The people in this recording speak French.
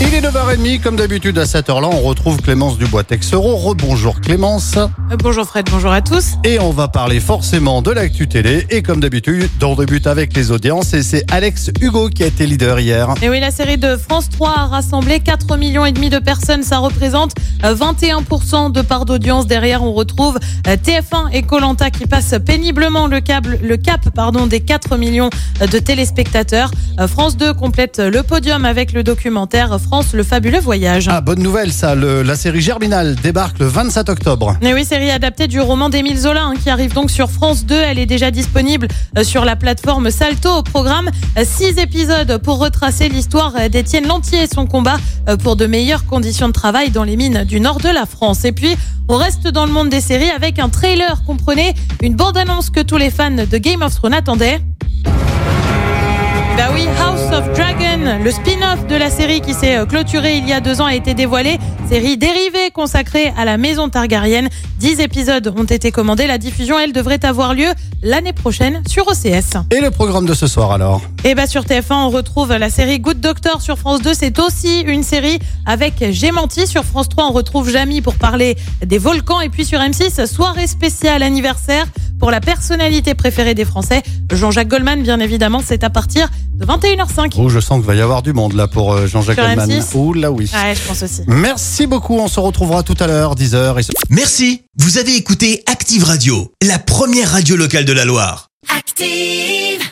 Il est 9h30, comme d'habitude à cette heure-là, on retrouve Clémence Dubois-Texero. Rebonjour Clémence. Euh, Bonjour Fred, bonjour à tous. Et on va parler forcément de l'actu télé. Et comme d'habitude, on débute avec les audiences. Et c'est Alex Hugo qui a été leader hier. Et oui, la série de France 3 a rassemblé 4 millions et demi de personnes. Ça représente euh, 21% de part d'audience. Derrière, on retrouve euh, TF1 et Colanta qui passent péniblement le, câble, le cap pardon, des 4 millions euh, de téléspectateurs. Euh, France 2 complète le podium avec le documentaire France, le fabuleux voyage. Ah, bonne nouvelle ça. Le- la série Germinal débarque le 27 octobre. Et oui, série adaptée du roman d'Émile Zola hein, qui arrive donc sur France 2. Elle est déjà disponible euh, sur la plateforme Salto. Au programme, euh, six épisodes pour retracer l'histoire euh, d'Étienne Lantier et son combat pour de meilleures conditions de travail dans les mines du nord de la France. Et puis, on reste dans le monde des séries avec un trailer, comprenez, une bande-annonce que tous les fans de Game of Thrones attendaient. Le spin-off de la série qui s'est euh, clôturé il y a deux ans a été dévoilé. Série dérivée consacrée à la maison Targaryen. Dix épisodes ont été commandés. La diffusion, elle, devrait avoir lieu l'année prochaine sur OCS. Et le programme de ce soir alors? Et bah sur TF1, on retrouve la série Good Doctor sur France 2. C'est aussi une série avec J'ai menti. Sur France 3, on retrouve Jamie pour parler des volcans. Et puis sur M6, soirée spéciale anniversaire pour la personnalité préférée des Français, Jean-Jacques Goldman, bien évidemment. C'est à partir de 21h05. Oh, je sens qu'il va y avoir du monde là pour euh, Jean-Jacques Goldman. M6. Ouh là oui. Ouais, je pense aussi. Merci beaucoup. On se retrouvera tout à l'heure, 10h. Et Merci, vous avez écouté Active Radio, la première radio locale de la Loire. Active.